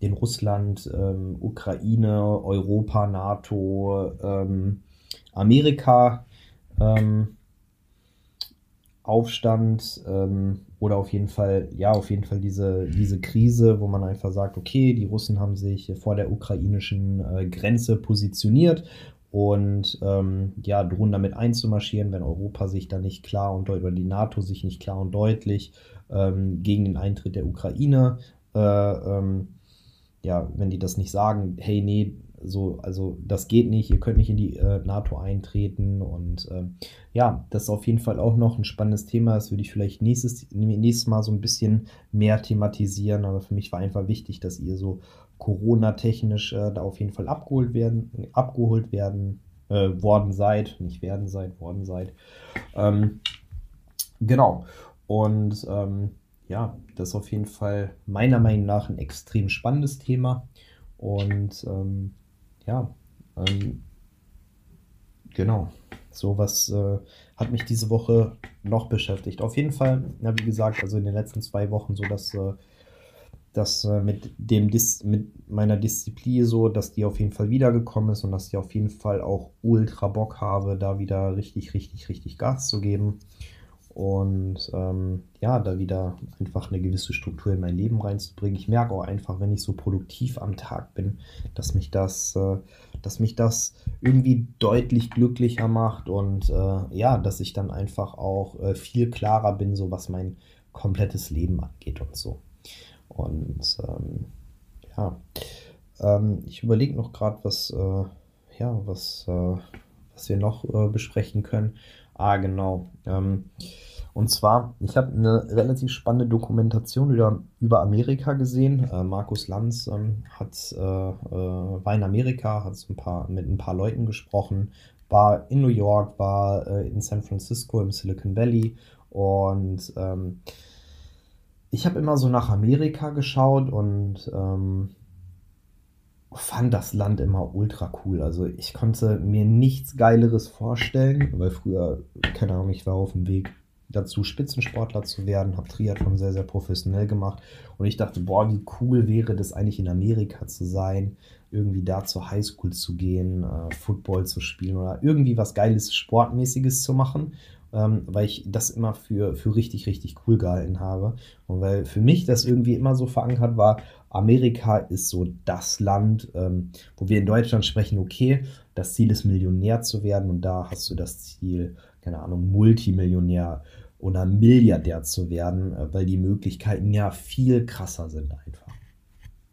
den Russland, ähm, Ukraine, Europa, NATO, ähm, Amerika ähm, Aufstand ähm, oder auf jeden Fall, ja, auf jeden Fall diese, diese Krise, wo man einfach sagt, okay, die Russen haben sich vor der ukrainischen äh, Grenze positioniert und ähm, ja, drohen damit einzumarschieren, wenn Europa sich da nicht klar und oder die NATO sich nicht klar und deutlich ähm, gegen den Eintritt der Ukraine, äh, ähm, ja, wenn die das nicht sagen, hey, nee, so, also das geht nicht, ihr könnt nicht in die äh, NATO eintreten und äh, ja, das ist auf jeden Fall auch noch ein spannendes Thema, das würde ich vielleicht nächstes, nächstes Mal so ein bisschen mehr thematisieren, aber für mich war einfach wichtig, dass ihr so Corona-technisch äh, da auf jeden Fall abgeholt werden, abgeholt werden, äh, worden seid, nicht werden seid, worden seid. Ähm, genau. Und ähm, ja, das ist auf jeden Fall meiner Meinung nach ein extrem spannendes Thema. Und ähm, ja, ähm, genau. So was äh, hat mich diese Woche noch beschäftigt. Auf jeden Fall, ja, wie gesagt, also in den letzten zwei Wochen so, dass äh, dass äh, mit dem Dis mit meiner Disziplin so, dass die auf jeden Fall wiedergekommen ist und dass ich auf jeden Fall auch ultra Bock habe, da wieder richtig, richtig, richtig Gas zu geben und ähm, ja, da wieder einfach eine gewisse Struktur in mein Leben reinzubringen. Ich merke auch einfach, wenn ich so produktiv am Tag bin, dass mich das, äh, dass mich das irgendwie deutlich glücklicher macht und äh, ja, dass ich dann einfach auch äh, viel klarer bin, so was mein komplettes Leben angeht und so. Und ähm, ja, ähm, ich überlege noch gerade, was, äh, ja, was, äh, was wir noch äh, besprechen können. Ah, genau. Ähm, und zwar, ich habe eine relativ spannende Dokumentation über, über Amerika gesehen. Äh, Markus Lanz ähm, hat, äh, äh, war in Amerika, hat ein paar, mit ein paar Leuten gesprochen, war in New York, war in San Francisco im Silicon Valley und ähm, ich habe immer so nach Amerika geschaut und ähm, fand das Land immer ultra cool. Also ich konnte mir nichts Geileres vorstellen, weil früher, keine Ahnung, ich war auf dem Weg dazu, Spitzensportler zu werden, habe Triathlon sehr, sehr professionell gemacht und ich dachte, boah, wie cool wäre das eigentlich in Amerika zu sein, irgendwie da zur Highschool zu gehen, äh, Football zu spielen oder irgendwie was Geiles, Sportmäßiges zu machen ähm, weil ich das immer für, für richtig, richtig cool gehalten habe. Und weil für mich das irgendwie immer so verankert war, Amerika ist so das Land, ähm, wo wir in Deutschland sprechen, okay, das Ziel ist Millionär zu werden und da hast du das Ziel, keine Ahnung, Multimillionär oder Milliardär zu werden, äh, weil die Möglichkeiten ja viel krasser sind einfach.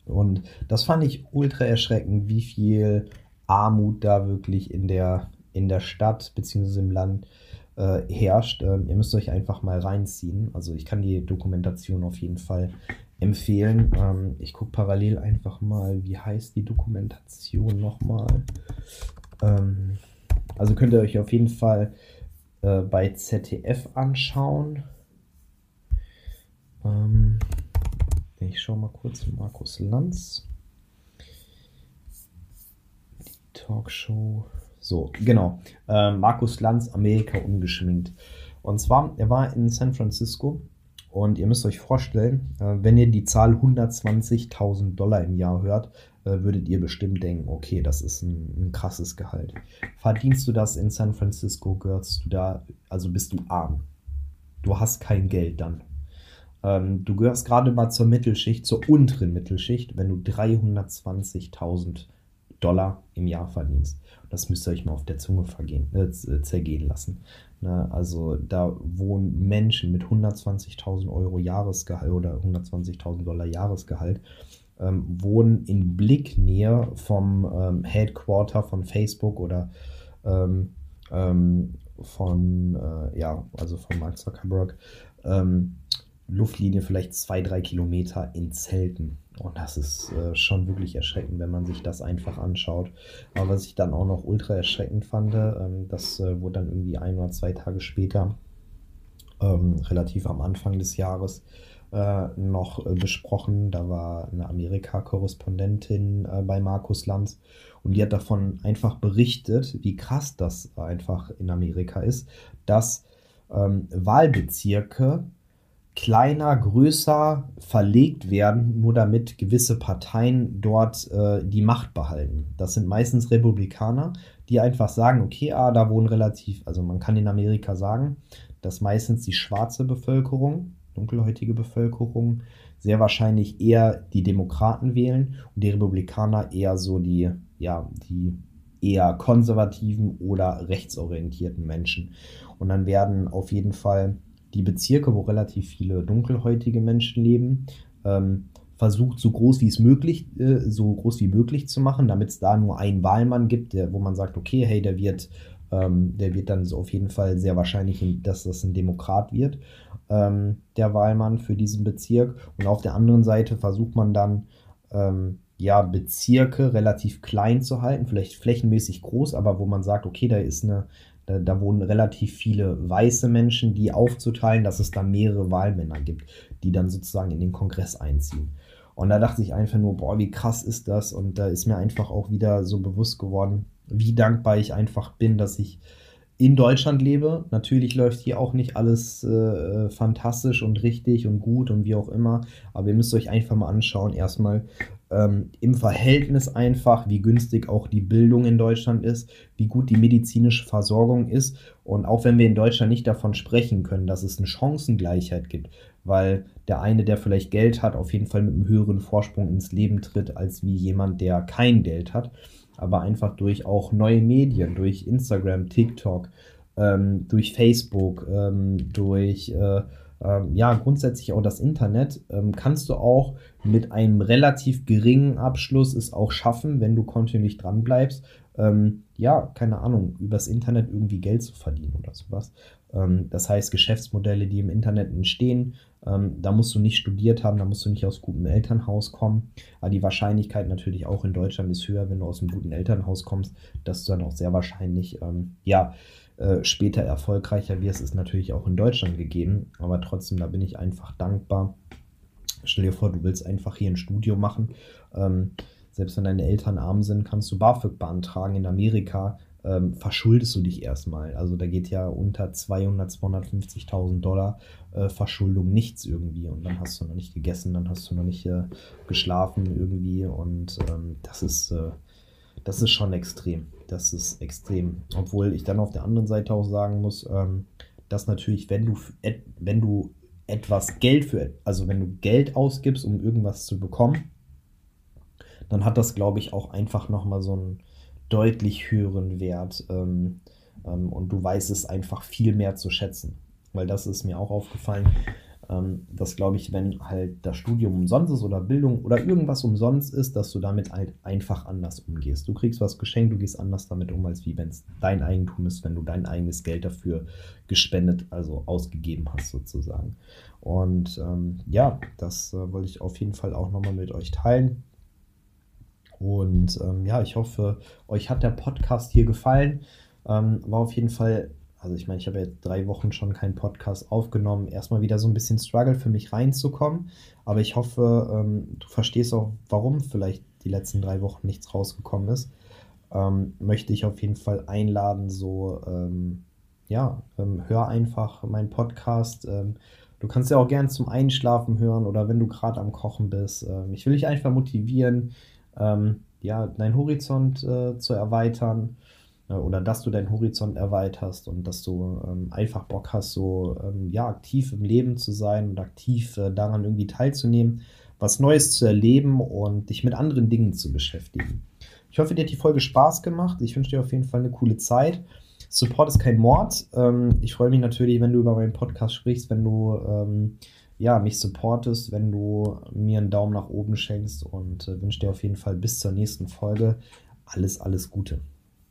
Und das fand ich ultra erschreckend, wie viel Armut da wirklich in der, in der Stadt bzw. im Land äh, herrscht. Ähm, ihr müsst euch einfach mal reinziehen. Also ich kann die Dokumentation auf jeden Fall empfehlen. Ähm, ich gucke parallel einfach mal, wie heißt die Dokumentation nochmal. Ähm, Also könnt ihr euch auf jeden Fall äh, bei ZDF anschauen. Ähm, ich schaue mal kurz Markus Lanz. Die Talkshow. So, genau. Äh, Markus Lanz, Amerika ungeschminkt. Und zwar, er war in San Francisco und ihr müsst euch vorstellen, äh, wenn ihr die Zahl 120.000 Dollar im Jahr hört, äh, würdet ihr bestimmt denken, okay, das ist ein, ein, krasses Gehalt. Verdienst du das in San Francisco, gehörst du da, also bist du arm. Du hast kein Geld dann. Ähm, du gehörst gerade mal zur Mittelschicht, zur unteren Mittelschicht, wenn du 320.000 Dollar im Jahr verdienst. Das müsst ihr euch mal auf der Zunge vergehen, äh, zergehen lassen. Ne? Also da wohnen Menschen mit 120.000 Euro Jahresgehalt oder 120.000 Dollar Jahresgehalt ähm, wohnen in Blicknähe vom ähm, Headquarter von Facebook oder ähm, ähm von, äh, ja, also von Mark Zuckerberg. Luftlinie vielleicht zwei, drei Kilometer in Zelten. Und das ist äh, schon wirklich erschreckend, wenn man sich das einfach anschaut. Aber was ich dann auch noch ultra erschreckend fand, ähm, das äh, wurde dann irgendwie ein oder zwei Tage später, ähm, relativ am Anfang des Jahres, äh, noch äh, besprochen. Da war eine Amerika-Korrespondentin äh, bei Markus Lanz und die hat davon einfach berichtet, wie krass das einfach in Amerika ist, dass ähm, Wahlbezirke kleiner, größer verlegt werden, nur damit gewisse Parteien dort äh, die Macht behalten. Das sind meistens Republikaner, die einfach sagen, okay, ah, da wohnen relativ, also man kann in Amerika sagen, dass meistens die schwarze Bevölkerung, dunkelhäutige Bevölkerung, sehr wahrscheinlich eher die Demokraten wählen und die Republikaner eher so die, ja, die eher konservativen oder rechtsorientierten Menschen. Und dann werden auf jeden Fall die Bezirke, wo relativ viele dunkelhäutige Menschen leben, ähm, versucht, so groß wie es möglich, äh, so groß wie möglich zu machen, damit es da nur einen Wahlmann gibt, der, wo man sagt, okay, hey, der wird, ähm, der wird dann so auf jeden Fall sehr wahrscheinlich, dass das ein Demokrat wird, ähm, der Wahlmann für diesen Bezirk. Und auf der anderen Seite versucht man dann, ähm, ja, Bezirke relativ klein zu halten, vielleicht flächenmäßig groß, aber wo man sagt, okay, da ist eine da, da wohnen relativ viele weiße Menschen, die aufzuteilen, dass es da mehrere Wahlmänner gibt, die dann sozusagen in den Kongress einziehen. Und da dachte ich einfach nur, boah, wie krass ist das? Und da ist mir einfach auch wieder so bewusst geworden, wie dankbar ich einfach bin, dass ich in Deutschland lebe. Natürlich läuft hier auch nicht alles äh, fantastisch und richtig und gut und wie auch immer. Aber ihr müsst euch einfach mal anschauen, erstmal ähm, im Verhältnis einfach, wie günstig auch die Bildung in Deutschland ist, wie gut die medizinische Versorgung ist. Und auch wenn wir in Deutschland nicht davon sprechen können, dass es eine Chancengleichheit gibt, weil der eine, der vielleicht Geld hat, auf jeden Fall mit einem höheren Vorsprung ins Leben tritt, als wie jemand, der kein Geld hat aber einfach durch auch neue Medien, durch Instagram, TikTok, ähm, durch Facebook, ähm, durch äh, ähm, ja grundsätzlich auch das Internet, ähm, kannst du auch mit einem relativ geringen Abschluss es auch schaffen, wenn du kontinuierlich dran bleibst, ähm, ja, keine Ahnung, übers Internet irgendwie Geld zu verdienen oder sowas. Ähm, das heißt, Geschäftsmodelle, die im Internet entstehen, ähm, da musst du nicht studiert haben, da musst du nicht aus gutem Elternhaus kommen. Aber die Wahrscheinlichkeit natürlich auch in Deutschland ist höher, wenn du aus einem guten Elternhaus kommst, dass du dann auch sehr wahrscheinlich, ähm, ja, äh, später erfolgreicher wirst, ist natürlich auch in Deutschland gegeben. Aber trotzdem, da bin ich einfach dankbar. Stell dir vor, du willst einfach hier ein Studio machen. Ähm, selbst wenn deine Eltern arm sind, kannst du BAföG beantragen in Amerika ähm, verschuldest du dich erstmal. Also da geht ja unter 200, 250.000 Dollar äh, Verschuldung nichts irgendwie. Und dann hast du noch nicht gegessen, dann hast du noch nicht äh, geschlafen irgendwie. Und ähm, das ist, äh, das ist schon extrem. Das ist extrem. Obwohl ich dann auf der anderen Seite auch sagen muss, ähm, dass natürlich, wenn du, wenn du etwas Geld für, also wenn du Geld ausgibst, um irgendwas zu bekommen, dann hat das, glaube ich, auch einfach nochmal so ein deutlich höheren Wert ähm, ähm, und du weißt es einfach viel mehr zu schätzen. Weil das ist mir auch aufgefallen, ähm, dass, glaube ich, wenn halt das Studium umsonst ist oder Bildung oder irgendwas umsonst ist, dass du damit halt einfach anders umgehst. Du kriegst was geschenkt, du gehst anders damit um, als wie wenn es dein Eigentum ist, wenn du dein eigenes Geld dafür gespendet, also ausgegeben hast sozusagen. Und ähm, ja, das äh, wollte ich auf jeden Fall auch nochmal mit euch teilen. Und ähm, ja, ich hoffe, euch hat der Podcast hier gefallen. Ähm, war auf jeden Fall, also ich meine, ich habe jetzt drei Wochen schon keinen Podcast aufgenommen. Erstmal wieder so ein bisschen Struggle für mich reinzukommen. Aber ich hoffe, ähm, du verstehst auch, warum vielleicht die letzten drei Wochen nichts rausgekommen ist. Ähm, möchte ich auf jeden Fall einladen, so, ähm, ja, ähm, hör einfach meinen Podcast. Ähm, du kannst ja auch gern zum Einschlafen hören oder wenn du gerade am Kochen bist. Ähm, ich will dich einfach motivieren, ja, deinen Horizont äh, zu erweitern oder dass du deinen Horizont erweiterst und dass du ähm, einfach Bock hast, so ähm, ja, aktiv im Leben zu sein und aktiv äh, daran irgendwie teilzunehmen, was Neues zu erleben und dich mit anderen Dingen zu beschäftigen. Ich hoffe, dir hat die Folge Spaß gemacht. Ich wünsche dir auf jeden Fall eine coole Zeit. Support ist kein Mord. Ähm, ich freue mich natürlich, wenn du über meinen Podcast sprichst, wenn du ähm, ja, mich supportest, wenn du mir einen Daumen nach oben schenkst und äh, wünsche dir auf jeden Fall bis zur nächsten Folge alles, alles Gute.